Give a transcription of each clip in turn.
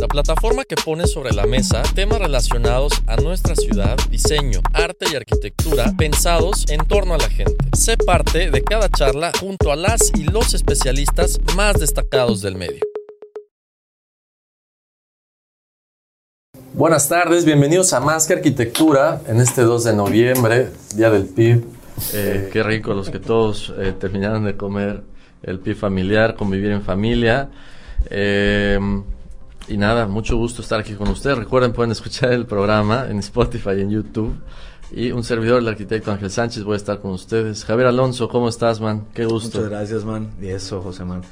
la plataforma que pone sobre la mesa temas relacionados a nuestra ciudad, diseño, arte y arquitectura pensados en torno a la gente. Sé parte de cada charla junto a las y los especialistas más destacados del medio. Buenas tardes, bienvenidos a Más que Arquitectura en este 2 de noviembre, Día del PIB. Eh, qué rico los que todos eh, terminaron de comer el PIB familiar, convivir en familia. Eh, y nada, mucho gusto estar aquí con ustedes. Recuerden, pueden escuchar el programa en Spotify en YouTube. Y un servidor, el arquitecto Ángel Sánchez, voy a estar con ustedes. Javier Alonso, ¿cómo estás, man? Qué gusto. Muchas gracias, man. Y eso, José, man.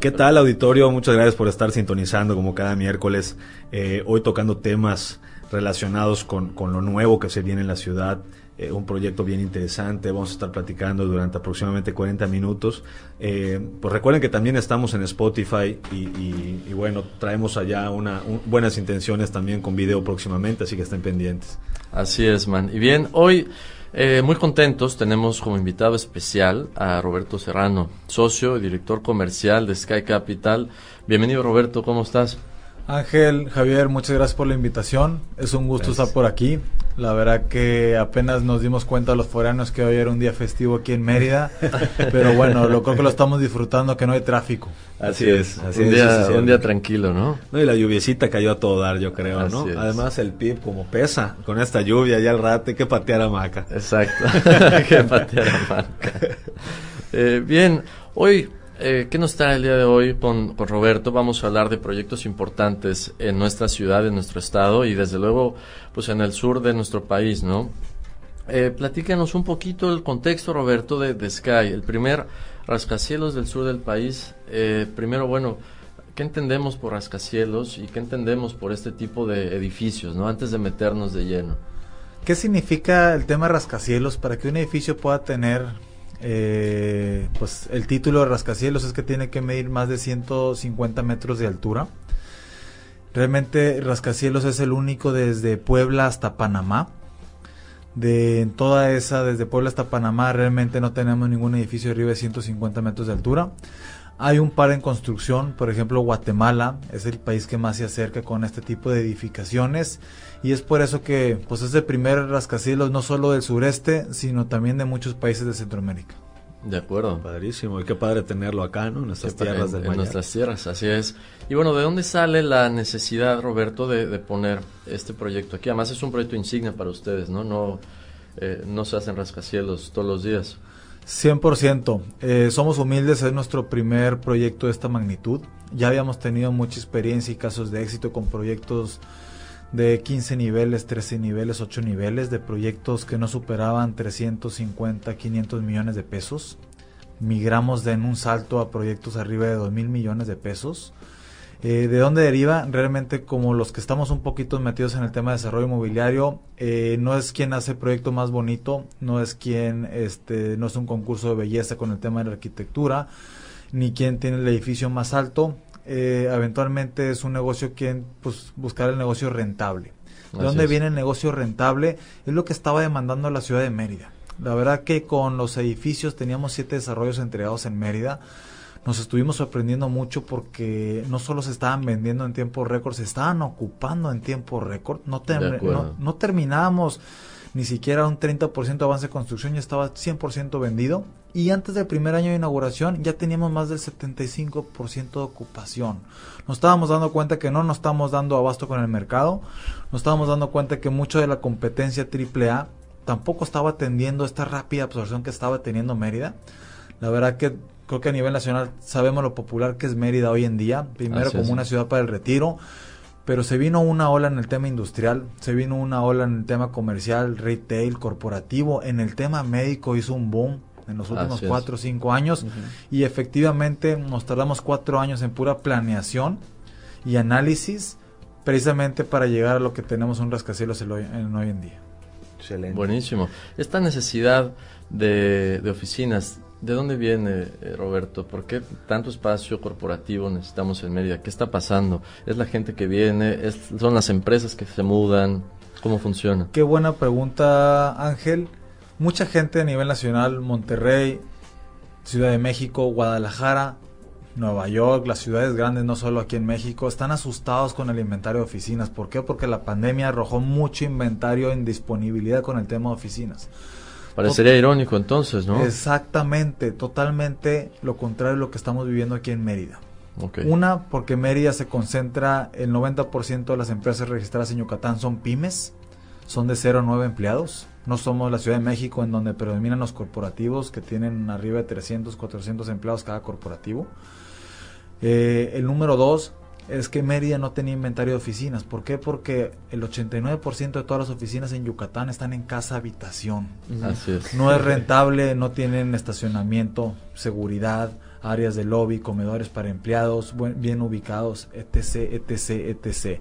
¿Qué tal, auditorio? Muchas gracias por estar sintonizando como cada miércoles. Eh, hoy tocando temas relacionados con, con lo nuevo que se viene en la ciudad. Eh, un proyecto bien interesante. Vamos a estar platicando durante aproximadamente 40 minutos. Eh, pues recuerden que también estamos en Spotify y, bueno, traemos allá una, un- buenas intenciones también con video próximamente, así que estén pendientes. Así es, man. Y bien, hoy eh, muy contentos tenemos como invitado especial a Roberto Serrano, socio y director comercial de Sky Capital. Bienvenido, Roberto, ¿cómo estás? Ángel, Javier, muchas gracias por la invitación. Es un gusto Gracias. estar por aquí. La verdad que apenas nos dimos cuenta los foráneos que hoy era un día festivo aquí en Mérida. pero bueno, lo creo que lo estamos disfrutando, que no hay tráfico. Así es, así un, es, día, un día tranquilo, ¿no? No, y la lluviecita cayó a todo dar, yo creo, Así ¿no? es. Además, el PIB como pesa con esta lluvia ya al rato, hay que patear a Maca. Exacto. que patear la marca. Eh, bien, hoy, eh, ¿qué nos trae el día de hoy con, Roberto? Vamos a hablar de proyectos importantes en nuestra ciudad, en nuestro estado y desde luego, pues en el sur de nuestro país, ¿no? Eh, platícanos un poquito el contexto, Roberto, de, de Sky, el primer rascacielos del sur del país. Eh, primero, bueno, ¿qué entendemos por rascacielos y qué entendemos por este tipo de edificios, ¿no? Antes de meternos de lleno. ¿Qué significa el tema rascacielos? Para que un edificio pueda tener eh, pues el título de rascacielos es que tiene que medir más de 150 metros de altura. Realmente rascacielos es el único desde Puebla hasta Panamá. De en toda esa, desde Puebla hasta Panamá, realmente no tenemos ningún edificio arriba de 150 metros de altura. Hay un par en construcción, por ejemplo Guatemala es el país que más se acerca con este tipo de edificaciones y es por eso que pues es el primer rascacielos no solo del sureste, sino también de muchos países de Centroamérica. De acuerdo. Padrísimo, y qué padre tenerlo acá, ¿no? En nuestras Sí, tierras en, del en Mayar. nuestras tierras, así es. Y bueno, ¿de dónde sale la necesidad, Roberto, de, de poner este proyecto aquí? Además es un proyecto insignia para ustedes, ¿no? No, eh, no se hacen rascacielos todos los días. 100%. Eh, somos humildes, es nuestro primer proyecto de esta magnitud. Ya habíamos tenido mucha experiencia y casos de éxito con proyectos de 15 niveles, 13 niveles, 8 niveles, de proyectos que no superaban 350, 500 millones de pesos. Migramos de en un salto a proyectos arriba de 2 mil millones de pesos. Eh, ¿De dónde deriva? Realmente como los que estamos un poquito metidos en el tema de desarrollo inmobiliario, eh, no es quien hace el proyecto más bonito, no es quien, este, no es un concurso de belleza con el tema de la arquitectura, ni quien tiene el edificio más alto. Eh, eventualmente es un negocio quien, pues, buscar el negocio rentable. ¿De Así dónde es. viene el negocio rentable? Es lo que estaba demandando la ciudad de Mérida. La verdad que con los edificios teníamos siete desarrollos entregados en Mérida nos estuvimos sorprendiendo mucho porque no solo se estaban vendiendo en tiempo récord, se estaban ocupando en tiempo récord. No, no, no terminábamos ni siquiera un 30% de avance de construcción, ya estaba 100% vendido. Y antes del primer año de inauguración ya teníamos más del 75% de ocupación. Nos estábamos dando cuenta que no nos estábamos dando abasto con el mercado, nos estábamos dando cuenta que mucho de la competencia AAA tampoco estaba atendiendo esta rápida absorción que estaba teniendo Mérida. La verdad que creo que a nivel nacional sabemos lo popular que es Mérida hoy en día. Primero Así como es. una ciudad para el retiro, pero se vino una ola en el tema industrial, se vino una ola en el tema comercial, retail, corporativo, en el tema médico hizo un boom. en los últimos Así cuatro o cinco años y efectivamente nos tardamos cuatro años en pura planeación y análisis precisamente para llegar a lo que tenemos un rascacielos el hoy, en hoy en día. Excelente. Buenísimo. Esta necesidad de, de oficinas, ¿de dónde viene, eh, Roberto? ¿Por qué tanto espacio corporativo necesitamos en Mérida? ¿Qué está pasando? ¿Es la gente que viene? ¿Es- ¿Son las empresas que se mudan? ¿Cómo funciona? Qué buena pregunta, Ángel. Mucha gente a nivel nacional, Monterrey, Ciudad de México, Guadalajara, Nueva York, las ciudades grandes, no solo aquí en México, están asustados con el inventario de oficinas. ¿Por qué? Porque la pandemia arrojó mucho inventario en disponibilidad con el tema de oficinas. Parecería irónico entonces, ¿no? Exactamente, totalmente lo contrario de lo que estamos viviendo aquí en Mérida. Una, porque Mérida se concentra, el 90% de las empresas registradas en Yucatán son pymes, son de 0 a 9 empleados. No somos la Ciudad de México en donde predominan los corporativos que tienen arriba de 300, 400 empleados cada corporativo. Eh, el número dos es que Mérida no tenía inventario de oficinas. ¿Por qué? Porque el 89% de todas las oficinas en Yucatán están en casa habitación. Así es. No es rentable, no tienen estacionamiento, seguridad, áreas de lobby, comedores para empleados, bien ubicados, etc, etc, etc.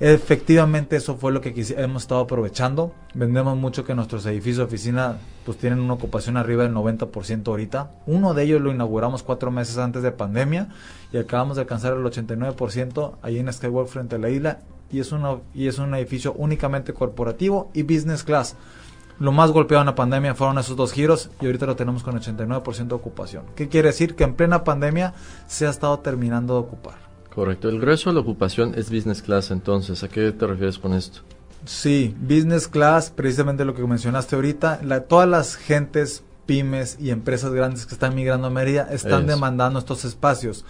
Efectivamente, eso fue lo que hemos estado aprovechando. Vendemos mucho que nuestros edificios de oficina pues tienen una ocupación arriba del 90% ahorita. Uno de ellos lo inauguramos cuatro meses antes de pandemia y acabamos de alcanzar el 89% ahí en Skywalk frente a la isla y es, una, y es un edificio únicamente corporativo y business class. Lo más golpeado en la pandemia fueron esos dos giros y ahorita lo tenemos con 89% de ocupación. ¿Qué quiere decir? Que en plena pandemia se ha estado terminando de ocupar. Correcto. El grueso de la ocupación es business class entonces. ¿A qué te refieres con esto? Sí, business class, precisamente lo que mencionaste ahorita, la- todas las gentes, pymes y empresas grandes que están migrando a Mérida están demandando estos espacios.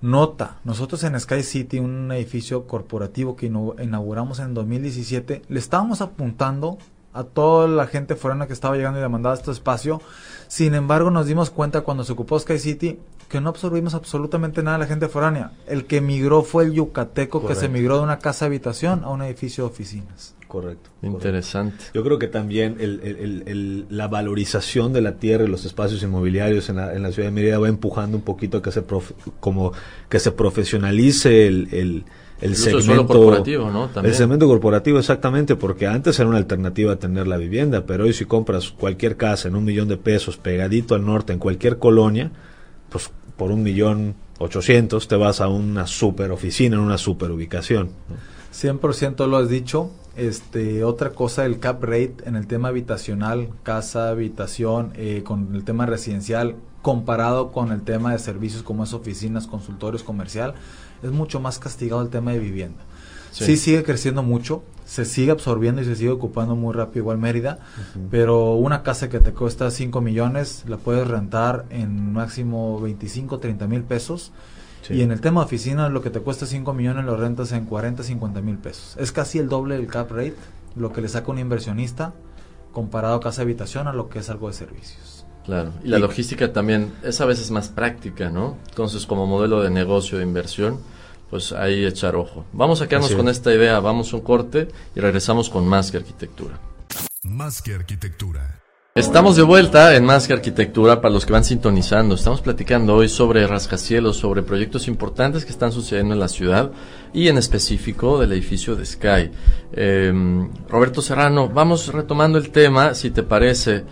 Nota, nosotros en Sky City, un edificio corporativo que inauguramos en 2017, le estábamos apuntando a toda la gente forana que estaba llegando y demandaba este espacio. Sin embargo, nos dimos cuenta cuando se ocupó Sky City que no absorbimos absolutamente nada de la gente foránea. El que migró fue el yucateco que se migró de una casa habitación a un edificio de oficinas. Correcto. correcto. Interesante. Yo creo que también el- el- el- el- la valorización de la tierra y los espacios inmobiliarios en la, en la ciudad de Mérida va empujando un poquito a que se prof- como que se profesionalice el, el, segmento suelo corporativo, ¿no? También. El segmento corporativo, exactamente, porque antes era una alternativa a tener la vivienda, pero hoy si compras cualquier casa en un millón de pesos pegadito al norte en cualquier colonia, pues por un millón ochocientos te vas a una super oficina, en una super ubicación. ¿no? 100% lo has dicho. Este, otra cosa, el cap rate en el tema habitacional, casa, habitación, eh, con el tema residencial, comparado con el tema de servicios como es oficinas, consultorios, comercial, es mucho más castigado el tema de vivienda. Sí. Sí. sigue creciendo mucho, se sigue absorbiendo y se sigue ocupando muy rápido igual Mérida, pero una casa que te cuesta 5 millones la puedes rentar en máximo 25, 30 mil pesos. Sí. Y en el tema de oficinas, lo que te cuesta 5 millones lo rentas en 40, 50 mil pesos. Es casi el doble del cap rate, lo que le saca un inversionista comparado a casa habitación a lo que es algo de servicios. Claro, y la logística también es a veces más práctica, ¿no? Entonces, como modelo de negocio de inversión, pues ahí echar ojo. Vamos a quedarnos con es. esta idea, vamos a un corte y regresamos con más que arquitectura. Más que arquitectura. Estamos de vuelta en Más que Arquitectura para los que van sintonizando. Estamos platicando hoy sobre rascacielos, sobre proyectos importantes que están sucediendo en la ciudad y en específico del edificio de Sky. Eh, Roberto Serrano, vamos retomando el tema, si te parece.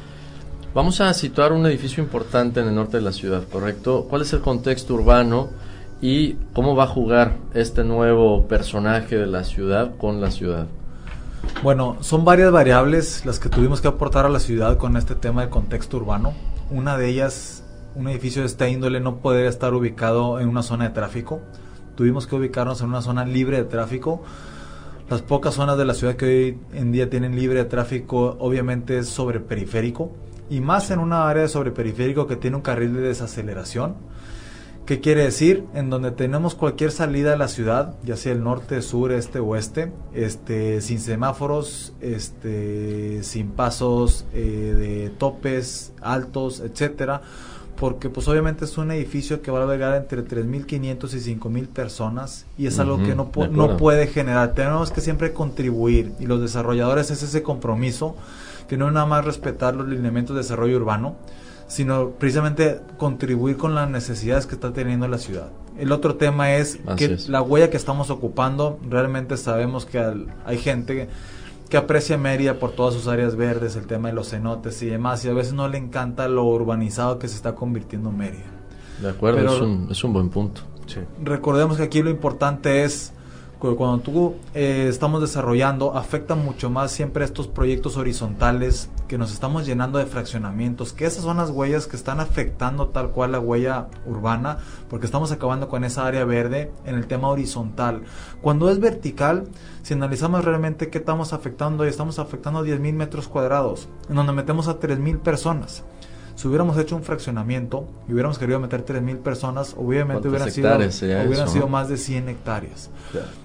Vamos a situar un edificio importante en el norte de la ciudad, ¿correcto? ¿Cuál es el contexto urbano y cómo va a jugar este nuevo personaje de la ciudad con la ciudad? Bueno, son varias variables las que tuvimos que aportar a la ciudad con este tema del contexto urbano. Una de ellas, un edificio de esta índole no puede estar ubicado en una zona de tráfico. Tuvimos que ubicarnos en una zona libre de tráfico. Las pocas zonas de la ciudad que hoy en día tienen libre de tráfico, obviamente es sobre periférico. Y más en una área de sobre periférico que tiene un carril de desaceleración. ¿Qué quiere decir? En donde tenemos cualquier salida de la ciudad, ya sea el norte, sur, este, oeste, este, sin semáforos, este, sin pasos eh, de topes altos, etcétera, porque pues obviamente es un edificio que va a albergar entre 3.500 y 5.000 personas y es algo que no, no puede generar. Tenemos que siempre contribuir y los desarrolladores es ese compromiso que no es nada más respetar los lineamientos de desarrollo urbano, sino precisamente contribuir con las necesidades que está teniendo la ciudad. El otro tema es Así que es. la huella que estamos ocupando, realmente sabemos que al- hay gente que, aprecia Mérida por todas sus áreas verdes, el tema de los cenotes y demás, y a veces no le encanta lo urbanizado que se está convirtiendo Mérida. De acuerdo, Pero- es, un, es un buen punto. Recordemos que aquí lo importante es cuando tú eh, estamos desarrollando, afecta mucho más siempre estos proyectos horizontales que nos estamos llenando de fraccionamientos, que esas son las huellas que están afectando tal cual la huella urbana, porque estamos acabando con esa área verde en el tema horizontal. Cuando es vertical, si analizamos realmente qué estamos afectando, y estamos afectando 10.000 metros cuadrados, en donde metemos a 3.000 personas. Si hubiéramos hecho un fraccionamiento y hubiéramos querido meter 3.000 personas, obviamente ¿Cuántas hubieran sido, hubieran eso, más de 100 hectáreas.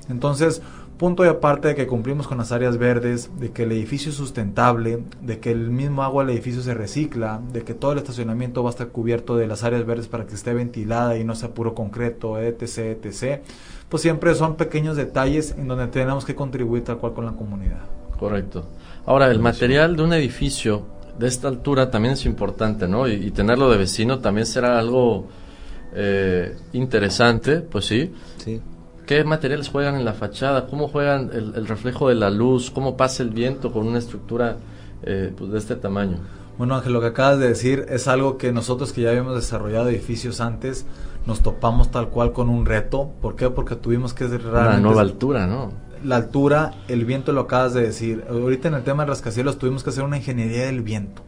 Entonces, punto y aparte de que cumplimos con las áreas verdes, de que el edificio es sustentable, de que el mismo agua del edificio se recicla, de que todo el estacionamiento va a estar cubierto de las áreas verdes para que esté ventilada y no sea puro concreto, etc., etc., pues siempre son pequeños detalles en donde tenemos que contribuir tal cual con la comunidad. Correcto. Ahora, el material de un edificio de esta altura también es importante, ¿no? Y, y tenerlo de vecino también será algo eh, interesante, pues sí. Sí. ¿Qué materiales juegan en la fachada? ¿Cómo juegan el, el reflejo de la luz? ¿Cómo pasa el viento con una estructura eh, pues, de este tamaño? Bueno, Ángel, lo que acabas de decir es algo que nosotros que ya habíamos desarrollado edificios antes, nos topamos tal cual con un reto. ¿Por qué? Porque tuvimos que Una realmente nueva altura, ¿no? La altura, el viento lo acabas de decir. Ahorita en el tema de rascacielos tuvimos que hacer una ingeniería del viento.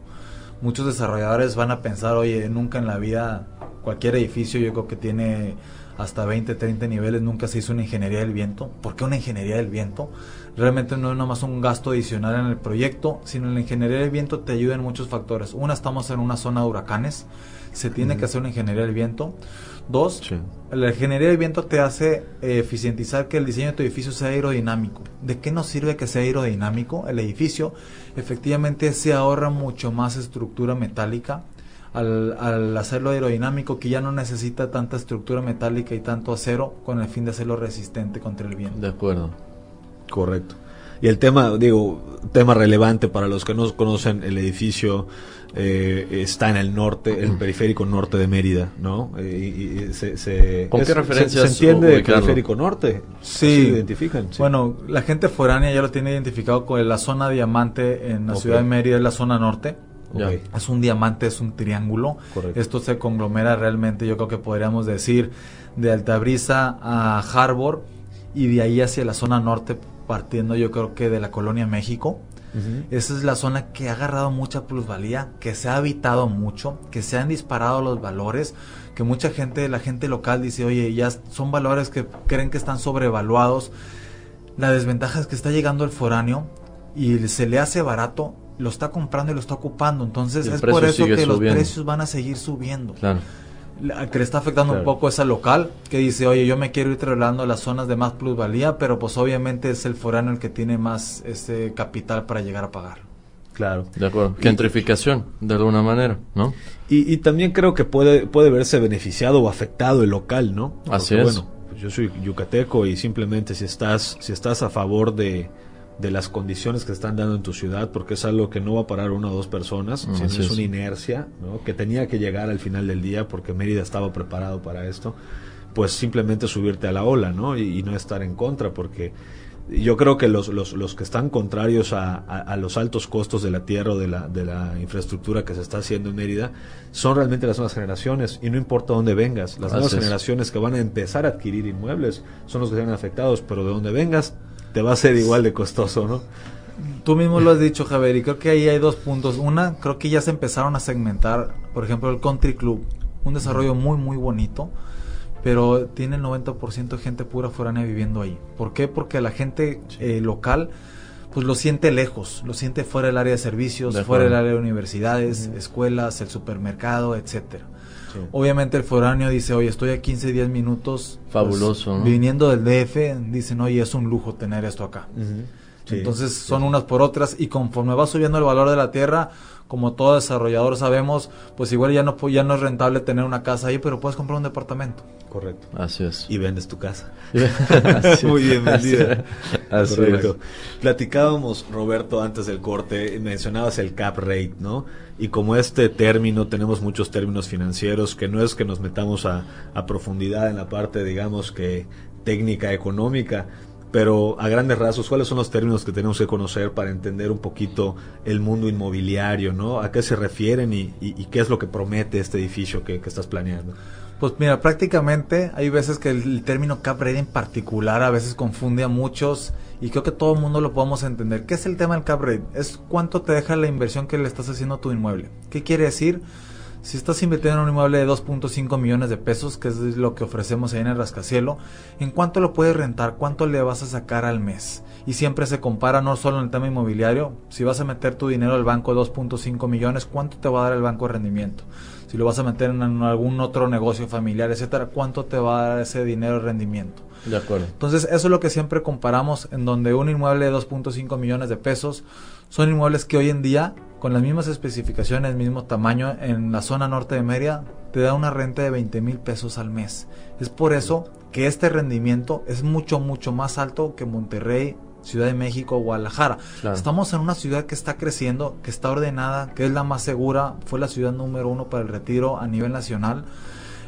Muchos desarrolladores van a pensar, oye, nunca en la vida, cualquier edificio yo creo que tiene hasta 20, 30 niveles, nunca se hizo una ingeniería del viento. ¿Por qué una ingeniería del viento? Realmente no es nomás un gasto adicional en el proyecto, sino en la ingeniería del viento te ayuda en muchos factores. Una, estamos en una zona de huracanes, se tiene que hacer una ingeniería del viento. Dos, Sí. la ingeniería del viento te hace eh, eficientizar que el diseño de tu edificio sea aerodinámico. ¿De qué nos sirve que sea aerodinámico? El edificio efectivamente se ahorra mucho más estructura metálica al, al hacerlo aerodinámico que ya no necesita tanta estructura metálica y tanto acero con el fin de hacerlo resistente contra el viento. De acuerdo. Correcto. Y el tema, digo, tema relevante para los que no conocen, el edificio eh, está en el norte, el periférico norte de Mérida, ¿no? Eh, y, y se, se- ¿Con qué se- referencias Se, entiende ubicarlo? periférico norte. Sí. Lo identifican. sí. Bueno, la gente foránea ya lo tiene identificado con la zona diamante en la ciudad de Mérida, es la zona norte. Ok. Ya. Es un diamante, es un triángulo. Correcto. Esto se conglomera realmente, yo creo que podríamos decir, de Altabrisa a Harbor y de ahí hacia la zona norte, partiendo yo creo que de la colonia México. Ujú. Esa es la zona que ha agarrado mucha plusvalía, que se ha habitado mucho, que se han disparado los valores, que mucha gente, la gente local dice, oye, ya son valores que creen que están sobrevaluados. La desventaja es que está llegando el foráneo y se le hace barato, lo está comprando y lo está ocupando. Entonces es por eso que los precios van a seguir subiendo. Claro. La que le está afectando un poco es al local, que dice, oye, yo me quiero ir trasladando a las zonas de más plusvalía, pero pues obviamente es el foráneo el que tiene más ese capital para llegar a pagar. Claro. De acuerdo. Gentrificación, de alguna manera, ¿no? Y, y también creo que puede, puede verse beneficiado o afectado el local, ¿no? Así es. Bueno, pues yo soy yucateco y simplemente si estás, si estás a favor de, de las condiciones que están dando en tu ciudad, porque es algo que no va a parar una o dos personas, Mm, sino es es. una inercia, ¿no? Que tenía que llegar al final del día porque Mérida estaba preparado para esto, pues simplemente subirte a la ola, ¿no? Y, y no estar en contra, porque yo creo que los, los, los que están contrarios a, a- a los altos costos de la tierra o de la, de la infraestructura que se está haciendo en Mérida son realmente las nuevas generaciones y no importa dónde vengas, las nuevas es. generaciones que van a empezar a adquirir inmuebles son los que se ven afectados, pero de donde vengas te va a ser igual de costoso, ¿no? Tú mismo lo has dicho, Javier, y creo que ahí hay dos puntos. Una, creo que ya se empezaron a segmentar, por ejemplo, el Country Club, un desarrollo muy, muy bonito, pero tiene el 90% de gente pura foránea viviendo ahí. ¿Por qué? Porque la gente eh, local pues lo siente lejos, lo siente fuera del área de servicios, De fuera del área de universidades, escuelas, el supermercado, etcétera. Sí. Obviamente el foráneo dice, oye, estoy a 15, 10 minutos. pues, Fabuloso, ¿no? Viniendo del DF, dicen, oye, es un lujo tener esto acá. Sí, Entonces son unas por otras y conforme va subiendo el valor de la tierra, como todo desarrollador sabemos, pues igual ya no, ya no es rentable tener una casa ahí, pero puedes comprar un departamento. Correcto. Así es. Y vendes tu casa. Muy bien vendida. Así Correcto. es. Platicábamos, Roberto, antes del corte, mencionabas el cap rate, ¿no? Y como este término, tenemos muchos términos financieros, que no es que nos metamos a, a profundidad en la parte, digamos, que técnica, económica, pero a grandes rasgos, ¿cuáles son los términos que tenemos que conocer para entender un poquito el mundo inmobiliario, ¿no? ¿A qué se refieren y, qué es lo que promete este edificio que estás planeando? Pues mira, prácticamente hay veces que el, el término cap rate en particular a veces confunde a muchos y creo que todo el mundo lo podemos entender. ¿Qué es el tema del cap rate? Es cuánto te deja la inversión que le estás haciendo a tu inmueble. ¿Qué quiere decir? Si estás invirtiendo en un inmueble de 2.5 millones de pesos, que es lo que ofrecemos ahí en el rascacielo, ¿en cuánto lo puedes rentar? ¿Cuánto le vas a sacar al mes? Y siempre se compara no solo en el tema inmobiliario, si vas a meter tu dinero al banco de 2.5 millones, ¿cuánto te va a dar el banco de rendimiento? Si lo vas a meter en algún otro negocio familiar, etcétera, ¿cuánto te va a dar ese dinero de rendimiento? De acuerdo. Entonces, eso es lo que siempre comparamos, en donde un inmueble de 2.5 millones de pesos son inmuebles que hoy en día, con las mismas especificaciones, mismo tamaño, en la zona norte de Mérida, te da una renta de 20 mil pesos al mes. Es por eso que este rendimiento es mucho, mucho más alto que Monterrey, Ciudad de México, Guadalajara. Claro. Estamos en una ciudad que está creciendo, que está ordenada, que es la más segura, fue la ciudad número uno para el retiro a nivel nacional.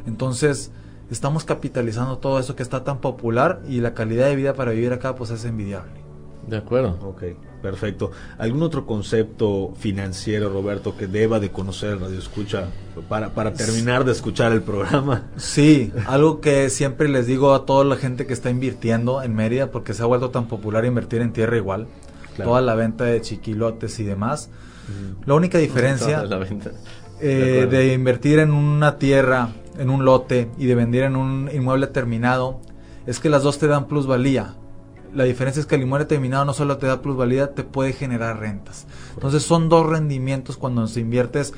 Entonces, estamos capitalizando todo eso que está tan popular y la calidad de vida para vivir acá pues es envidiable. De acuerdo. Ok, perfecto. ¿Algún otro concepto financiero, Roberto, que deba de conocer Radio Escucha para, para terminar de escuchar el programa? Sí, algo que siempre les digo a toda la gente que está invirtiendo en Mérida, porque se ha vuelto tan popular invertir en tierra igual, Claro. toda la venta de chiquilotes y demás. La única diferencia La venta. eh, De de invertir en una tierra, en un lote y de vender en un inmueble terminado es que las dos te dan plusvalía. La diferencia es que el inmueble terminado no solo te da plusvalía, te puede generar rentas. Entonces son dos rendimientos cuando se inviertes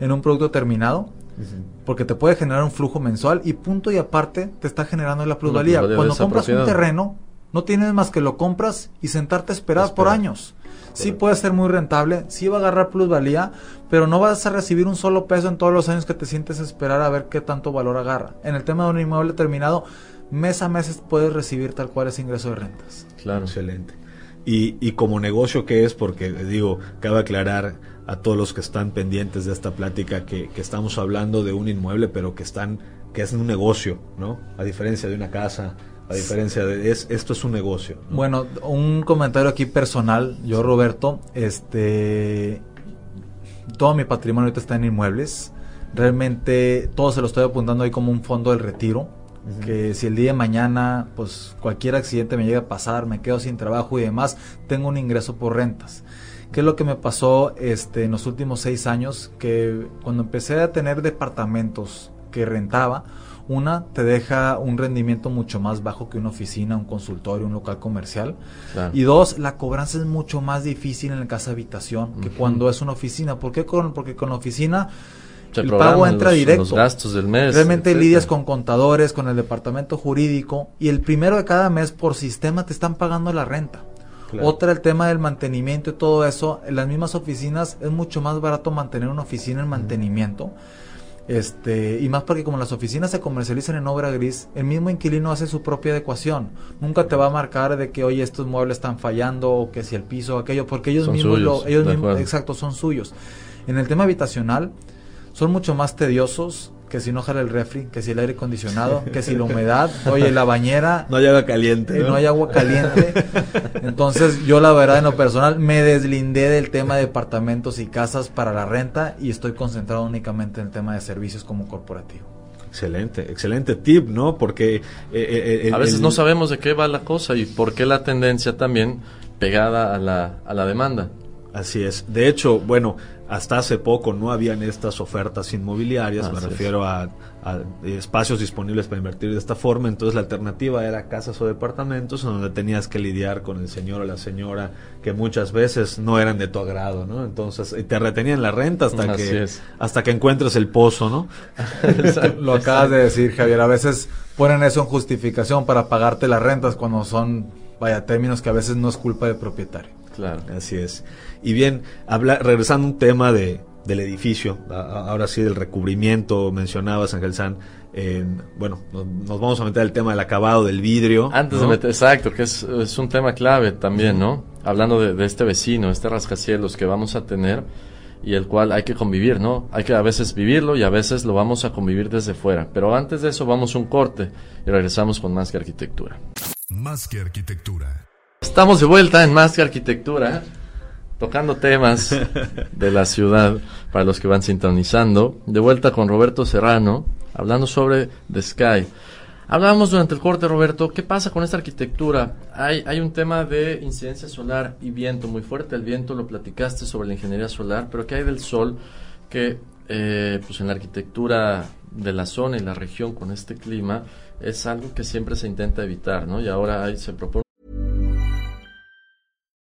en un producto terminado, porque te puede generar un flujo mensual y punto y aparte te está generando la plusvalía. Cuando compras un terreno, no tienes más que lo compras y sentarte a esperar por años. Sí puede ser muy rentable, sí va a agarrar plusvalía, pero no vas a recibir un solo peso en todos los años que te sientes a esperar a ver qué tanto valor agarra. En el tema de un inmueble terminado, mes a mes puedes recibir tal cual ese ingreso de rentas. Claro. Excelente. Y, y como negocio que es, porque digo, cabe aclarar a todos los que están pendientes de esta plática que, que estamos hablando de un inmueble, pero que están, que es un negocio, ¿no? A diferencia de una casa, a diferencia de, es, esto es un negocio. ¿no? Bueno, un comentario aquí personal, yo Roberto, este, todo mi patrimonio ahorita está en inmuebles. Realmente todo se lo estoy apuntando ahí como un fondo del retiro. Que si el día de mañana, pues cualquier accidente me llega a pasar, me quedo sin trabajo y demás, tengo un ingreso por rentas. ¿Qué es lo que me pasó este, en los últimos seis años? Que cuando empecé a tener departamentos que rentaba, una te deja un rendimiento mucho más bajo que una oficina, un consultorio, un local comercial. Claro. Y dos, la cobranza es mucho más difícil en la casa habitación que cuando es una oficina. ¿Por qué? Con, porque con la oficina Se el pago entra los- directo. Los gastos del mes. Realmente etcétera. lidias con contadores, con el departamento jurídico y el primero de cada mes por sistema te están pagando la renta. Claro. Otra el tema del mantenimiento y todo eso. En las mismas oficinas es mucho más barato mantener una oficina en mantenimiento. Este, y más porque como las oficinas se comercializan en obra gris, el mismo inquilino hace su propia adecuación. Nunca te va a marcar de que, oye, estos muebles están fallando o que si el piso o aquello, porque ellos Son mismos, suyos, lo, ellos mismos, exacto, son suyos. En el tema habitacional, son mucho más tediosos que si no jala el refri, que si el aire acondicionado, que si la humedad, oye, la bañera, No hay agua caliente. y no hay agua caliente. Entonces, yo la verdad en lo personal me deslindé del tema de departamentos y casas para la renta y estoy concentrado únicamente en el tema de servicios como corporativo. Excelente, excelente tip, ¿no? Porque eh, eh, el- A veces el- no sabemos de qué va la cosa y por qué la tendencia también pegada a la, a la demanda. Así es. De hecho, bueno, hasta hace poco no habían estas ofertas inmobiliarias, me Así refiero a, a espacios disponibles para invertir de esta forma, entonces la alternativa era casas o departamentos en donde tenías que lidiar con el señor o la señora que muchas veces no eran de tu agrado, ¿no? Entonces y te retenían la renta hasta Así que es. hasta que encuentres el pozo, ¿no? Lo acabas de decir, Javier. A veces ponen eso en justificación para pagarte las rentas cuando son, vaya, términos que a veces no es culpa del propietario. Claro. Así es. Y bien, habla, regresando a un tema de, del edificio, a- ahora sí del recubrimiento, mencionabas, Ángel San, en- bueno, nos, nos vamos a meter al tema del acabado del vidrio. Antes ¿no? de meter, exacto, que es, es un tema clave también, ¿no? Hablando de, de este vecino, este rascacielos que vamos a tener y el cual hay que convivir, ¿no? Hay que a veces vivirlo y a veces lo vamos a convivir desde fuera. Pero antes de eso vamos a un corte y regresamos con más que arquitectura. Más que arquitectura. Estamos de vuelta en Más que Arquitectura, tocando temas de la ciudad para los que van sintonizando. De vuelta con Roberto Serrano, hablando sobre The Sky. Hablábamos durante el corte, Roberto, ¿qué pasa con esta arquitectura? Hay, hay un tema de incidencia solar y viento muy fuerte. El viento lo platicaste sobre la ingeniería solar, pero ¿qué hay del sol? Que eh, pues en la arquitectura de la zona y la región con este clima es algo que siempre se intenta evitar, ¿no? Y ahora hay, se propone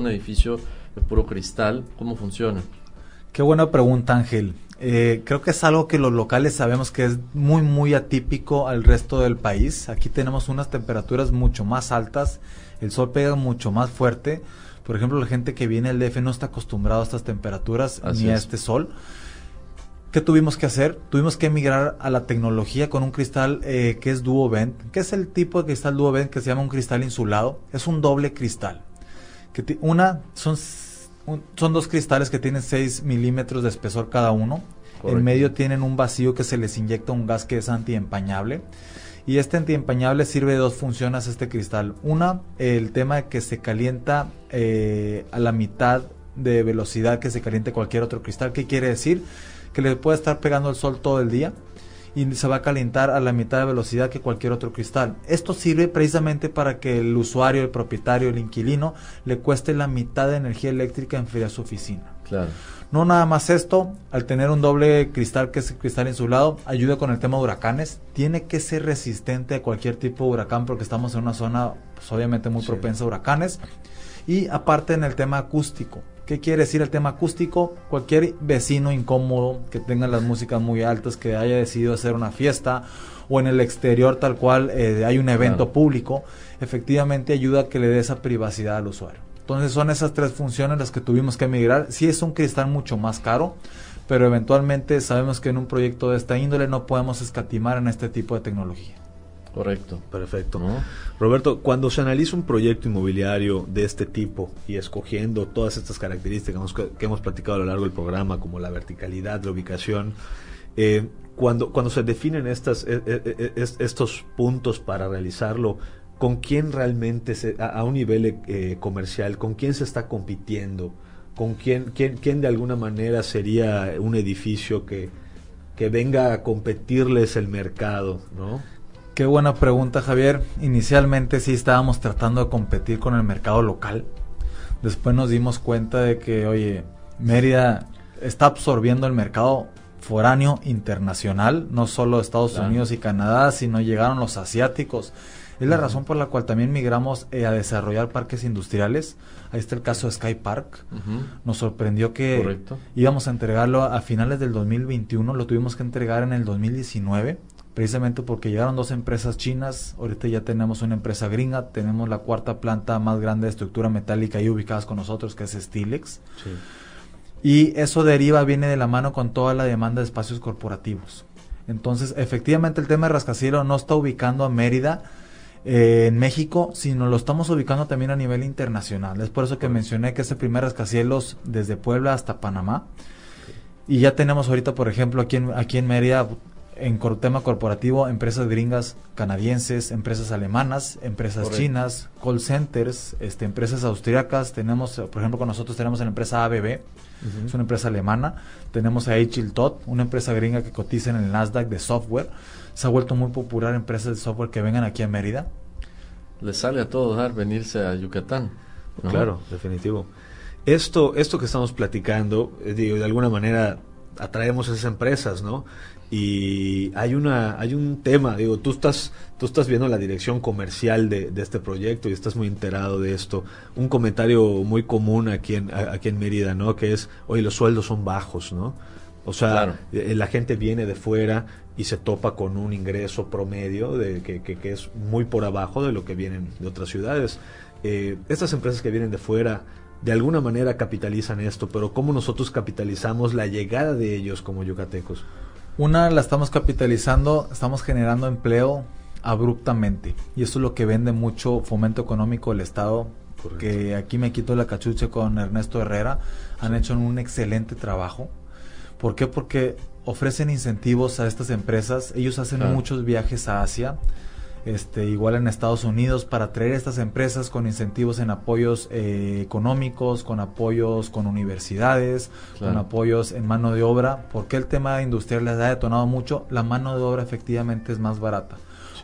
Un edificio de puro cristal, ¿cómo funciona? Qué buena pregunta, Ángel. Eh, creo que es algo que los locales sabemos que es muy, muy atípico al resto del país. Aquí tenemos unas temperaturas mucho más altas, el sol pega mucho más fuerte. Por ejemplo, la gente que viene al DF no está acostumbrado a estas temperaturas Así ni a es. este sol. ¿Qué tuvimos que hacer? Tuvimos que emigrar a la tecnología con un cristal eh, que es Duo Vent. ¿Qué es el tipo de cristal Duo Vent que se llama un cristal insulado? Es un doble cristal. Que una son, un- son dos cristales que tienen 6 milímetros de espesor cada uno. Correcto. En medio tienen un vacío que se les inyecta un gas que es antiempañable. Y este antiempañable sirve de dos funciones a este cristal. Una, el tema de que se calienta eh, a la mitad de velocidad que se caliente cualquier otro cristal. ¿Qué quiere decir? Que le puede estar pegando el sol todo el día y se va a calentar a la mitad de velocidad que cualquier otro cristal. Esto sirve precisamente para que el usuario, el propietario, el inquilino le cueste la mitad de energía eléctrica enfriar su oficina. Claro. No nada más esto, al tener un doble cristal que es el cristal insulado, ayuda con el tema de huracanes. Tiene que ser resistente a cualquier tipo de huracán porque estamos en una zona pues, obviamente muy propensa a huracanes. Y aparte en el tema acústico. ¿Qué quiere decir el tema acústico? Cualquier vecino incómodo que tenga las músicas muy altas, que haya decidido hacer una fiesta o en el exterior tal cual eh, hay un evento Claro. público, efectivamente ayuda a que le dé esa privacidad al usuario. Entonces son esas tres funciones las que tuvimos que migrar. Sí es un cristal mucho más caro, pero eventualmente sabemos que en un proyecto de esta índole no podemos escatimar en este tipo de tecnología. Correcto. Perfecto. ¿No? Roberto, cuando se analiza un proyecto inmobiliario de este tipo y escogiendo todas estas características que, hemos platicado a lo largo del programa, como la verticalidad, la ubicación, eh, cuando, cuando se definen estas, eh, eh, eh, es- estos puntos para realizarlo, ¿con quién realmente, se, a, a un nivel eh, comercial, con quién se está compitiendo? ¿Con quién, quién, quién de alguna manera sería un edificio que, que venga a competirles el mercado, ¿no? Qué buena pregunta, Javier. Inicialmente sí estábamos tratando de competir con el mercado local. Después nos dimos cuenta de que, oye, Mérida está absorbiendo el mercado foráneo internacional, no solo Estados Claro. Unidos y Canadá, sino llegaron los asiáticos. Es la razón por la cual también migramos eh, a desarrollar parques industriales. Ahí está el caso de Sky Park. Nos sorprendió que Correcto. íbamos a entregarlo a finales del 2021, lo tuvimos que entregar en el 2019, precisamente porque llegaron dos empresas chinas, ahorita ya tenemos una empresa gringa, tenemos la cuarta planta más grande de estructura metálica y ubicadas con nosotros, que es Stilex. Y eso deriva, viene de la mano con toda la demanda de espacios corporativos. Entonces, efectivamente, el tema de rascacielos no está ubicando a Mérida eh, en México, sino lo estamos ubicando también a nivel internacional. Es por eso que mencioné que es el primer rascacielos desde Puebla hasta Panamá. Y ya tenemos ahorita, por ejemplo, aquí en, aquí en Mérida, en cor- tema corporativo, empresas gringas canadienses, empresas alemanas, empresas Correcto. chinas, call centers, este, empresas austriacas. Tenemos, por ejemplo, con nosotros tenemos la empresa ABB, es una empresa alemana. Tenemos a Tot, una empresa gringa que cotiza en el Nasdaq de software. Se ha vuelto muy popular empresas de software que vengan aquí a Mérida. Le sale a todo dar venirse a Yucatán. ¿no? Claro, definitivo. Esto, esto que estamos platicando, eh, digo, de alguna manera atraemos a esas empresas, ¿no? Y hay una, hay un tema, digo, tú estás, tú estás viendo la dirección comercial de, de este proyecto y estás muy enterado de esto. Un comentario muy común aquí en, aquí en Mérida, ¿no? Que es, oye, los sueldos son bajos, ¿no? O sea, Claro. eh, la gente viene de fuera y se topa con un ingreso promedio de que, que- que es muy por abajo de lo que vienen de otras ciudades. Eh, estas empresas que vienen de fuera de alguna manera capitalizan esto, pero ¿cómo nosotros capitalizamos la llegada de ellos como yucatecos? Una la estamos capitalizando, estamos generando empleo abruptamente. Y eso es lo que vende mucho fomento económico del Estado. Que aquí me quito la cachucha con Ernesto Herrera. Han hecho un excelente trabajo. ¿Por qué? Porque ofrecen incentivos a estas empresas. Ellos hacen Claro. muchos viajes a Asia. Este, igual en Estados Unidos para traer estas empresas con incentivos en apoyos eh, económicos, con apoyos con universidades, con apoyos en mano de obra. porque el tema industrial les ha detonado mucho? La mano de obra efectivamente es más barata.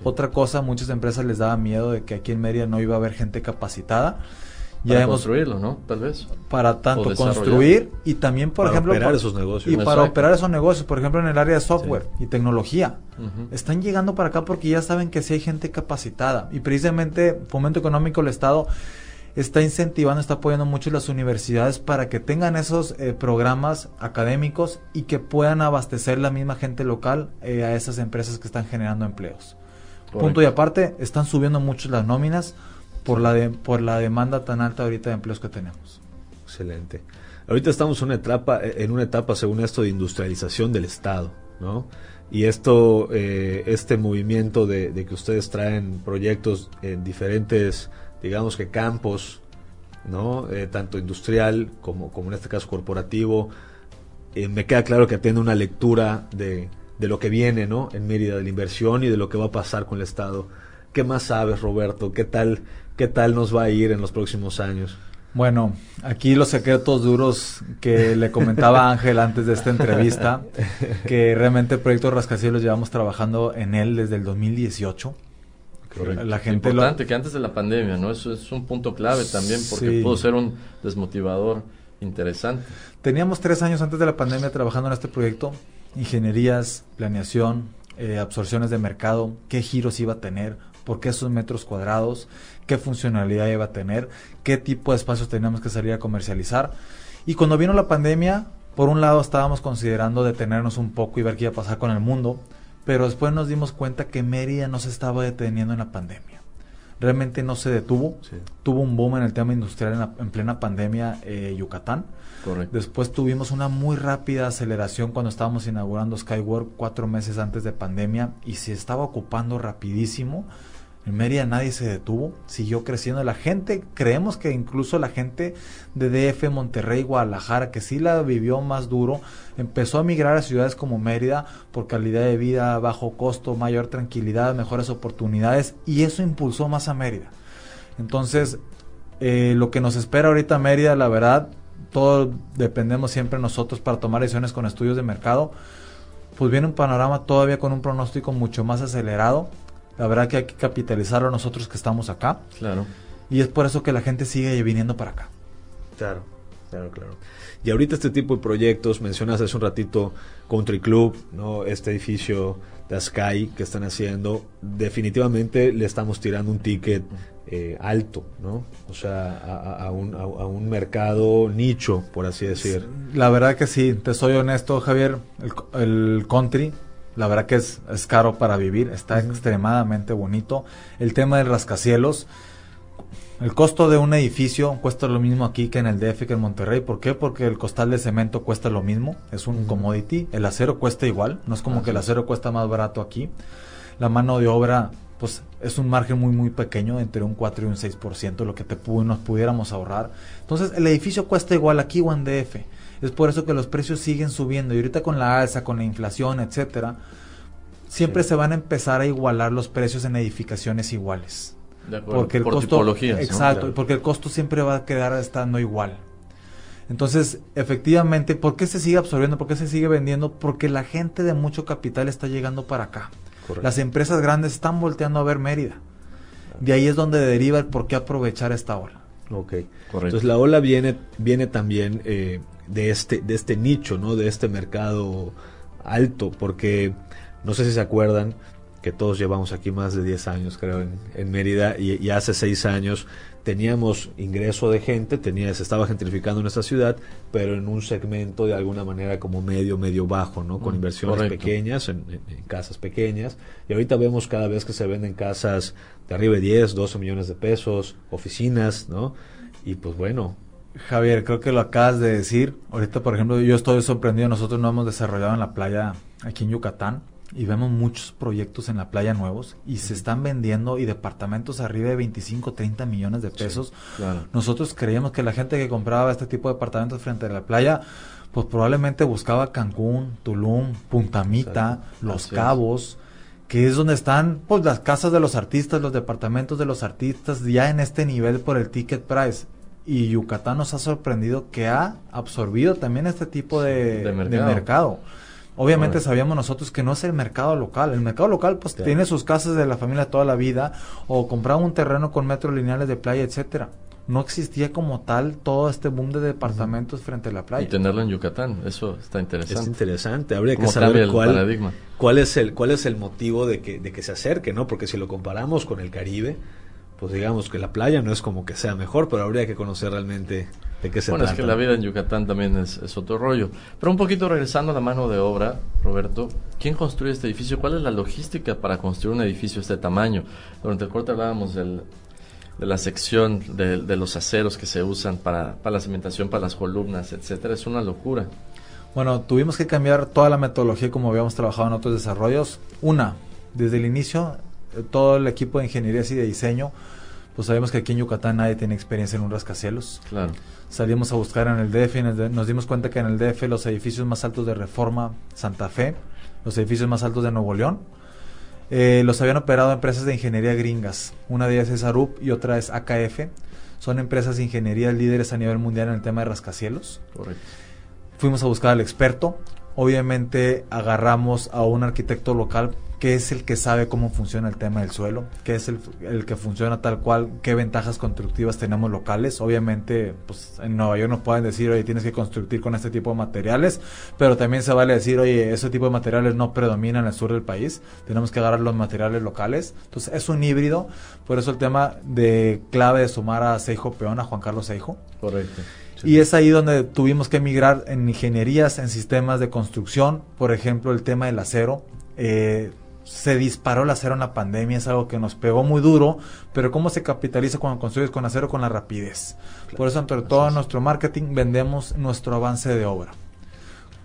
Otra cosa, muchas empresas les daba miedo de que aquí en Mérida no iba a haber gente capacitada. Ya Para hemos construirlo, ¿no? Tal vez. para tanto construir y también, por Para ejemplo, operar esos negocios. Y para operar esos negocios, por ejemplo, en el área de software y tecnología. Están llegando para acá porque ya saben que sí hay gente capacitada. Y precisamente Fomento Económico del Estado está incentivando, está apoyando mucho las universidades para que tengan esos eh, programas académicos y que puedan abastecer la misma gente local eh, a esas empresas que están generando empleos. Correcto. Punto y aparte, están subiendo mucho las nóminas por la, de, por la demanda tan alta ahorita de empleos que tenemos. Excelente. Ahorita estamos en una etapa, eh, en una etapa según esto de industrialización del Estado, ¿no? Y esto, eh, este movimiento de, que ustedes traen proyectos en diferentes, digamos que campos, ¿no? Eh, tanto industrial como, como en este caso corporativo, eh, me queda claro que tiene una lectura de, de lo que viene, ¿no? En Mérida, de la inversión y de lo que va a pasar con el Estado. ¿Qué más sabes, Roberto? ¿Qué tal, qué tal nos va a ir en los próximos años? Bueno, aquí los secretos duros que le comentaba Ángel antes de esta entrevista, que realmente el proyecto Rascacielos llevamos trabajando en él desde el 2018. La gente lo, Importante que antes de la pandemia, ¿no? Eso es un punto clave también porque Sí. pudo ser un desmotivador interesante. Teníamos tres años antes de la pandemia trabajando en este proyecto, ingenierías, planeación, eh, absorciones de mercado, qué giros iba a tener, por qué esos metros cuadrados, qué funcionalidad iba a tener, qué tipo de espacios teníamos que salir a comercializar. Y cuando vino la pandemia, por un lado estábamos considerando detenernos un poco y ver qué iba a pasar con el mundo, pero después nos dimos cuenta que Mérida no se estaba deteniendo en la pandemia. Realmente no se detuvo, Sí. tuvo un boom en el tema industrial en, la- en plena pandemia eh, Yucatán. Correcto. Después tuvimos una muy rápida aceleración cuando estábamos inaugurando Skyward cuatro meses antes de pandemia y se estaba ocupando rapidísimo. En Mérida nadie se detuvo, siguió creciendo. La gente, creemos que incluso la gente de DF, Monterrey, Guadalajara, que sí la vivió más duro, empezó a migrar a ciudades como Mérida por calidad de vida, bajo costo, mayor tranquilidad, mejores oportunidades y eso impulsó más a Mérida. Entonces, eh, lo que nos espera ahorita Mérida, la verdad, todo dependemos siempre nosotros para tomar decisiones con estudios de mercado. Pues viene un panorama todavía con un pronóstico mucho más acelerado. La verdad que hay que capitalizarlo nosotros que estamos acá. Claro. Y es por eso que la gente sigue viniendo para acá. Claro, claro, claro. Y ahorita este tipo de proyectos, mencionas hace un ratito Country Club, ¿no? Este edificio de Sky que están haciendo, definitivamente le estamos tirando un ticket eh, alto, ¿no? O sea, a, un, a- a un mercado nicho, por así decir. La verdad que sí, te soy honesto, Javier. El country, la verdad que es, es caro para vivir, está extremadamente bonito. El tema del rascacielos, el costo de un edificio cuesta lo mismo aquí que en el DF que en Monterrey. ¿Por qué? Porque el costal de cemento cuesta lo mismo, es un commodity. El acero cuesta igual, no es como que el acero cuesta más barato aquí. La mano de obra pues es un margen muy muy pequeño, entre un 4 y un 6%, lo que te nos pudiéramos ahorrar. Entonces, el edificio cuesta igual aquí o en DF. Es por eso que los precios siguen subiendo y ahorita con la alza, con la inflación, etcétera, siempre se van a empezar a igualar los precios en edificaciones iguales. De acuerdo, Porque el por costo exacto, Claro. porque el costo siempre va a quedar estando igual. Entonces, efectivamente, ¿por qué se sigue absorbiendo? ¿Por qué se sigue vendiendo? Porque la gente de mucho capital está llegando para acá. Correcto. Las empresas grandes están volteando a ver Mérida. De ahí es donde deriva el por qué aprovechar esta ola. Ok. Correcto. Entonces la ola viene, viene también eh, de, este, de este nicho, ¿no? De este mercado alto, porque no sé si se acuerdan que todos llevamos aquí más de 10 años, creo, en, en Mérida, y, y hace 6 años teníamos ingreso de gente, tenía, se estaba gentrificando nuestra ciudad, pero en un segmento de alguna manera como medio, medio bajo, ¿no? Con Mm, inversiones correcto. pequeñas, en, en- en casas pequeñas, y ahorita vemos cada vez que se venden casas de arriba de 10, 12 millones de pesos, oficinas, ¿no? Y pues bueno, Javier, creo que lo acabas de decir. Ahorita, por ejemplo, yo estoy sorprendido. Nosotros no hemos desarrollado en la playa aquí en Yucatán y vemos muchos proyectos en la playa nuevos y se están vendiendo y departamentos arriba de 25, 30 millones de pesos. claro. Nosotros creíamos que la gente que compraba este tipo de departamentos frente a la playa, pues probablemente buscaba Cancún, Tulum, Punta Mita, Los es. Cabos, que es donde están pues las casas de los artistas, los departamentos de los artistas, ya en este nivel por el ticket price. Y Yucatán nos ha sorprendido que ha absorbido también este tipo de, De de mercado. mercado. Obviamente sabíamos nosotros que no es el mercado local. El mercado local pues Claro. tiene sus casas de la familia toda la vida o compraba un terreno con metros lineales de playa, etcétera. No existía como tal todo este boom de departamentos frente a la Y playa. tenerlo en Yucatán, eso está es interesante. interesante. Habría que ¿Cómo cambia saber el cuál, paradigma? cuál es el cuál es el motivo de que, de que se acerque, ¿no? Porque si lo comparamos con el Caribe, pues digamos que la playa no es como que sea mejor, pero habría que conocer realmente de qué se Bueno, es trata. que la vida en Yucatán también es, es otro rollo. Pero un poquito regresando a la mano de obra, Roberto, ¿quién construye este edificio? ¿Cuál es la logística para construir un edificio de este tamaño? Durante el corte hablábamos del- de la sección de, de los aceros que se usan para, para la cimentación, para las columnas, etcétera. Es una locura. Bueno, tuvimos que cambiar toda la metodología como habíamos trabajado en otros desarrollos. Una, desde el inicio, todo el equipo de ingeniería y de diseño, pues sabemos que aquí en Yucatán nadie tiene experiencia en un rascacielos. Claro. Salimos a buscar en el DF y nos dimos cuenta que en el DF los edificios más altos de Reforma, Santa Fe, los edificios más altos de Nuevo León, eh, los habían operado empresas de ingeniería gringas. Una de ellas es Arup y otra es AKF. Son empresas de ingeniería líderes a nivel mundial en el tema de rascacielos. Correcto. Fuimos a buscar al experto. Obviamente agarramos a un arquitecto local que es el que sabe cómo funciona el tema del suelo, que es el, que funciona tal cual, qué ventajas constructivas tenemos locales. Obviamente, pues en Nueva York nos pueden decir, oye, tienes que construir con este tipo de materiales, pero también se vale decir, oye, ese tipo de materiales no predominan en el sur del país, tenemos que agarrar los materiales locales. Entonces es un híbrido, por eso el tema de clave de sumar a Seijo Peón, a Juan Carlos Seijo. Correcto. Y es ahí donde tuvimos que migrar en ingenierías, en sistemas de construcción, por ejemplo, el tema del acero. Eh, se disparó el acero en la pandemia, es algo que nos pegó muy duro, pero ¿cómo se capitaliza cuando construyes con acero? Con la rapidez. Por eso, entre todo en nuestro marketing, vendemos nuestro avance de obra.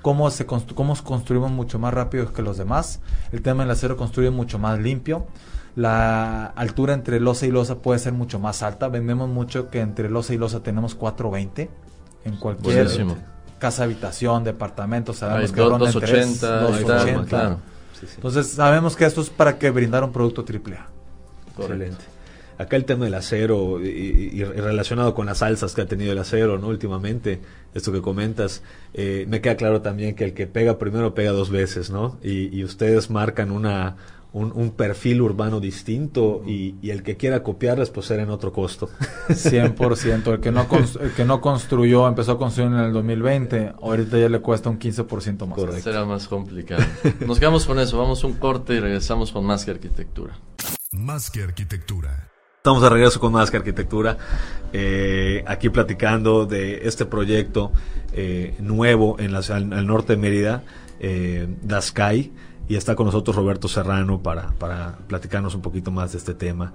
Cómo, se constru- cómo construimos mucho más rápido que los demás. El tema del acero construye mucho más limpio. La altura entre losa y losa puede ser mucho más alta. Vendemos mucho que entre losa y losa tenemos 420 en cualquier Buenísimo. casa habitación, departamento, sabemos Hay que ronda en 280, tres, hay forma, 280. claro. Sí, sí. Entonces sabemos que esto es para que brindar un producto triple A. Excelente. Acá el tema del acero y, y- y relacionado con las alzas que ha tenido el acero, ¿no? Últimamente, esto que comentas, eh, me queda claro también que el que pega primero pega dos veces, ¿no? Y, y ustedes marcan una un, un perfil urbano distinto y, y el que quiera copiarles pues será en otro costo. 100%. El que, no el que no construyó, empezó a construir en el 2020, ahorita ya le cuesta un 15% más. Correcto. Será más complicado. Nos quedamos con eso. Vamos a un corte y regresamos con más que arquitectura. Más que arquitectura. Estamos de regreso con más que arquitectura, eh, aquí platicando de este proyecto eh, nuevo en la, al, al norte de Mérida, eh, Daskai, y está con nosotros Roberto Serrano para, para platicarnos un poquito más de este tema.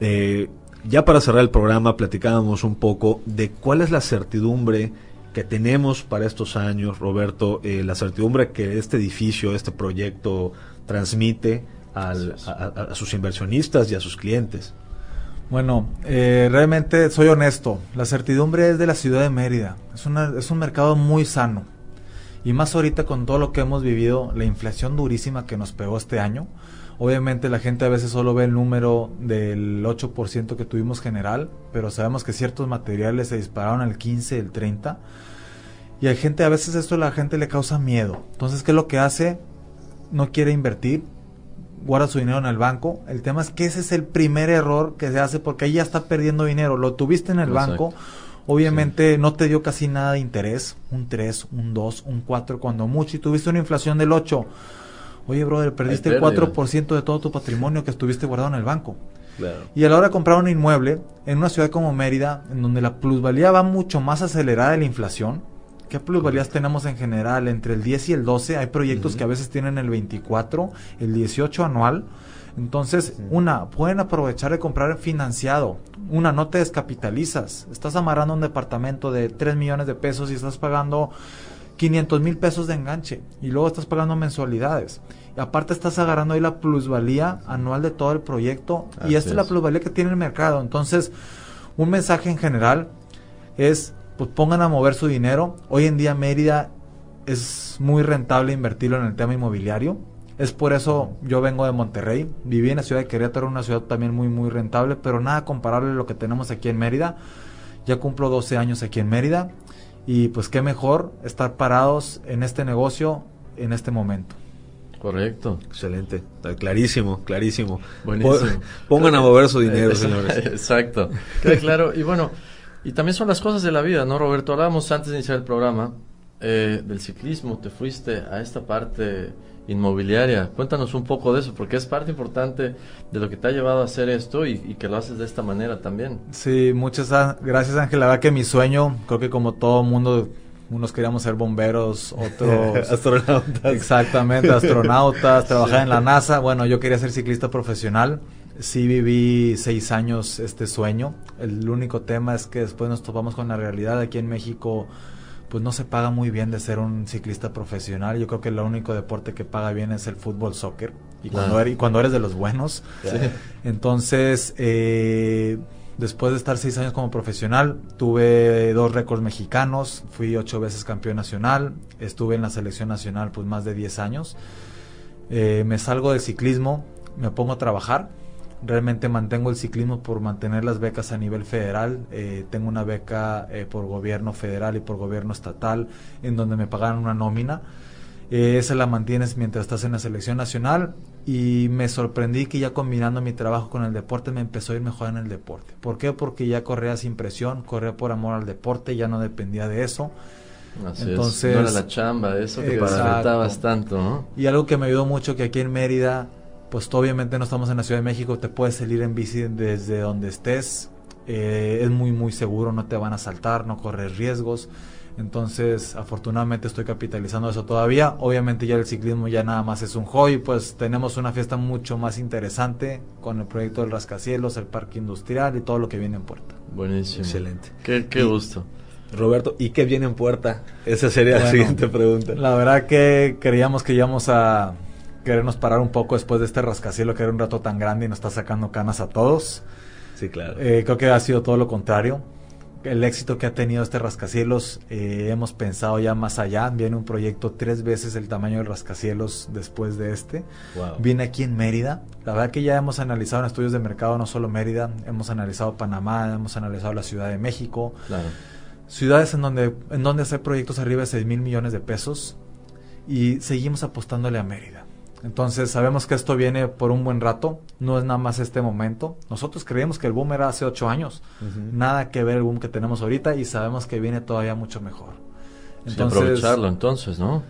Eh, ya para cerrar el programa, platicábamos un poco de cuál es la certidumbre que tenemos para estos años, Roberto, eh, la certidumbre que este edificio, este proyecto transmite al- a, a- a sus inversionistas y a sus clientes? Bueno, eh, realmente soy honesto. La certidumbre es de la ciudad de Mérida. Es, una, es un mercado muy sano. Y más ahorita con todo lo que hemos vivido, la inflación durísima que nos pegó este año. Obviamente la gente a veces solo ve el número del 8% que tuvimos general, pero sabemos que ciertos materiales se dispararon al 15, el 30. Y hay gente, a veces esto a la gente le causa miedo. Entonces, ¿qué es lo que hace? No quiere invertir, guarda su dinero en el banco. El tema es que ese es el primer error que se hace porque ahí ya está perdiendo dinero. Lo tuviste en el Exacto. banco, obviamente no te dio casi nada de interés, un 3, un 2, un 4 cuando mucho y tuviste una inflación del 8. Oye, brother, perdiste el pérdida. 4% de todo tu patrimonio que estuviste guardado en el banco. Claro. Y a la hora de comprar un inmueble en una ciudad como Mérida, en donde la plusvalía va mucho más acelerada de la inflación, ¿qué plusvalías tenemos en general? Entre el 10 y el 12, hay proyectos que a veces tienen el 24, el 18 anual. Entonces, una, pueden aprovechar de comprar financiado. Una, no te descapitalizas. Estás amarrando un departamento de 3 millones de pesos y estás pagando 500 mil pesos de enganche y luego estás pagando mensualidades. Y aparte estás agarrando ahí la plusvalía anual de todo el proyecto Así y esta es la plusvalía que tiene el mercado. Entonces, un mensaje en general es, pues pongan a mover su dinero. Hoy en día Mérida es muy rentable invertirlo en el tema inmobiliario. Es por eso yo vengo de Monterrey, viví en la ciudad de Querétaro, una ciudad también muy muy rentable, pero nada comparable a lo que tenemos aquí en Mérida. Ya cumplo 12 años aquí en Mérida y pues qué mejor estar parados en este negocio en este momento. Correcto. Excelente, está clarísimo, clarísimo. Buenísimo. Po- Pongan a mover su dinero, señores. Exacto. Queda claro. Y bueno, y también son las cosas de la vida, ¿no, Roberto? Hablábamos antes de iniciar el programa eh, del ciclismo. Te fuiste a esta parte inmobiliaria. Cuéntanos un poco de eso, porque es parte importante de lo que te ha llevado a hacer esto y, y que lo haces de esta manera también. Sí, muchas gracias Ángel. La verdad que mi sueño, creo que como todo mundo, unos queríamos ser bomberos, otros... Astronautas. Exactamente, astronautas, trabajar en la NASA. Bueno, yo quería ser ciclista profesional. Sí viví seis años este sueño. El único tema es que después nos topamos con la realidad. Aquí en México, pues no se paga muy bien de ser un ciclista profesional. Yo creo que el único deporte que paga bien es el fútbol, soccer. Y cuando, Claro. eres, y cuando eres de los buenos. Entonces, eh, después de estar seis años como profesional, tuve dos récords mexicanos, fui ocho veces campeón nacional, estuve en la selección nacional pues más de 10 años. Eh, me salgo del ciclismo, me pongo a trabajar. Realmente mantengo el ciclismo por mantener las becas a nivel federal. Eh, tengo una beca eh, por gobierno federal y por gobierno estatal en donde me pagaron una nómina. Eh, esa la mantienes mientras estás en la selección nacional y me sorprendí que ya combinando mi trabajo con el deporte me empezó a ir mejor en el deporte. ¿Por qué? Porque ya corría sin presión, corría por amor al deporte, ya no dependía de eso. Así Entonces- es. No era la chamba, eso que Exacto. disfrutabas tanto, ¿no? Y algo que me ayudó mucho que aquí en Mérida, pues obviamente no estamos en la Ciudad de México, te puedes salir en bici desde donde estés, eh, es muy muy seguro, no te van a asaltar, no corres riesgos. Entonces, afortunadamente estoy capitalizando eso todavía. Obviamente ya el ciclismo ya nada más es un hobby, pues tenemos una fiesta mucho más interesante con el proyecto del rascacielos, el parque industrial y todo lo que viene en puerta. Buenísimo. Excelente. Qué, qué Y- gusto. Roberto, ¿y qué viene en puerta? Esa sería la siguiente pregunta. La verdad que creíamos que íbamos a querernos parar un poco después de este rascacielos que era un rato tan grande y nos está sacando canas a todos. Sí, claro. Eh, creo que ha sido todo lo contrario. El éxito que ha tenido este rascacielos, eh, hemos pensado ya más allá. Viene un proyecto tres veces el tamaño del rascacielos después de este. Wow. Viene aquí en Mérida. La verdad que ya hemos analizado en estudios de mercado no solo Mérida, hemos analizado Panamá, hemos analizado la Ciudad de México. Claro. Ciudades en donde, en donde hacer proyectos arriba de 6 mil millones de pesos y seguimos apostándole a Mérida. Entonces sabemos que esto viene por un buen rato, no es nada más este momento. Nosotros creíamos que el boom era hace 8 años, nada que ver el boom que tenemos ahorita y sabemos que viene todavía mucho mejor. Sí, aprovecharlo entonces, ¿no?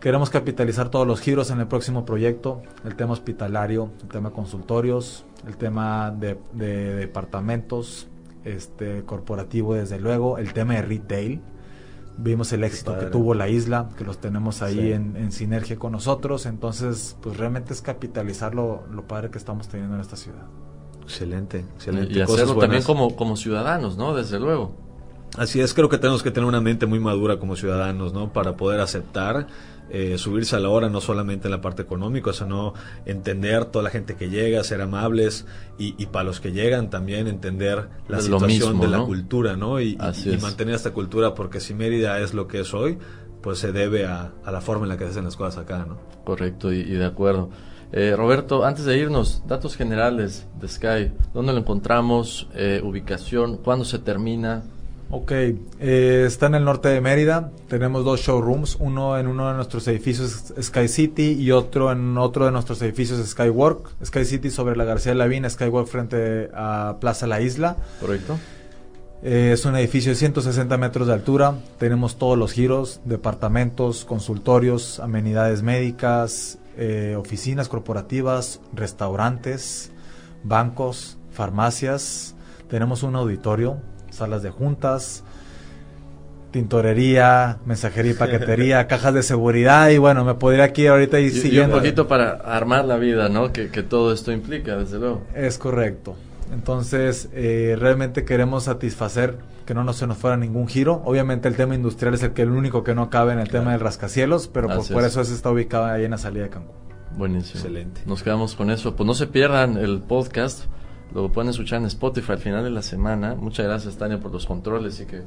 Queremos capitalizar todos los giros en el próximo proyecto, el tema hospitalario, el tema consultorios, el tema de, de departamentos, este corporativo desde luego, el tema de retail. Vimos el éxito que tuvo la isla, que los tenemos ahí Sí. en, en sinergia con nosotros, entonces pues realmente es capitalizar lo, lo padre que estamos teniendo en esta ciudad. Excelente, excelente. Y hacerlo también como, como ciudadanos, ¿no? Desde luego. Así es, creo que tenemos que tener una mente muy madura como ciudadanos, ¿no? Para poder aceptar, eh, subirse a la hora, no solamente en la parte económica, sino entender toda la gente que llega, ser amables y, y para los que llegan también entender la Lo situación mismo, de la ¿no? cultura, ¿no? Y, mantener esta cultura, porque si Mérida es lo que es hoy, pues se debe a, a la forma en la que se hacen las cosas acá, ¿no? Correcto, y, y de acuerdo. Eh, Roberto, antes de irnos, datos generales de Sky. ¿Dónde lo encontramos? Eh, ubicación, ¿cuándo se termina? Ok, eh, está en el norte de Mérida. Tenemos dos showrooms, uno en uno de nuestros edificios Sky City y otro en otro de nuestros edificios Skywork. Sky City sobre la García de la Vina, Skywork frente a Plaza La Isla. ¿Correcto? Eh, es un edificio de 160 metros de altura. Tenemos todos los giros, departamentos, consultorios, amenidades médicas, eh, oficinas corporativas, restaurantes, bancos, farmacias. Tenemos un auditorio, salas de juntas, tintorería, mensajería y paquetería, cajas de seguridad y bueno, me podría aquí ahorita ir Y, y un siguiendo. poquito para armar la vida, ¿no? Que, que todo esto implica, desde luego. Es correcto. Entonces, eh, realmente queremos satisfacer que no nos se nos fuera ningún giro. Obviamente el tema industrial es el que el único que no cabe en el tema del rascacielos, pero por, Así por es. eso ese está ubicado ahí en la salida de Cancún. Buenísimo. Excelente. Nos quedamos con eso. Pues no se pierdan el podcast. Lo pueden escuchar en Spotify al final de la semana. Muchas gracias, Tania, por los controles y que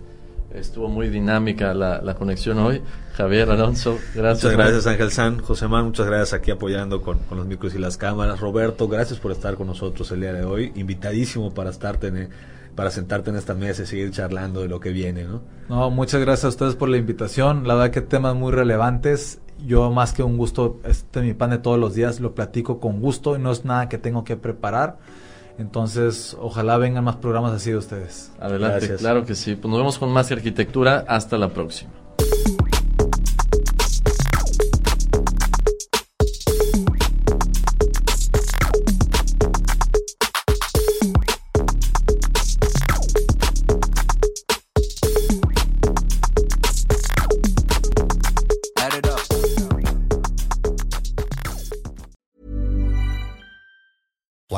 estuvo muy dinámica la, la conexión hoy. Javier Alonso, gracias. Muchas gracias Ángel San, José Man, muchas gracias aquí apoyando con, con los micros y las cámaras. Roberto, gracias por estar con nosotros el día de hoy. Invitadísimo para estarte en, para sentarte en esta mesa y seguir charlando de lo que viene, ¿no? No, muchas gracias a ustedes por la invitación. La verdad que temas muy relevantes. Yo más que un gusto, este es mi pan de todos los días, lo platico con gusto y no es nada que tengo que preparar. Entonces, ojalá vengan más programas así de ustedes. Adelante, Gracias. claro que sí. Pues nos vemos con más arquitectura. Hasta la próxima.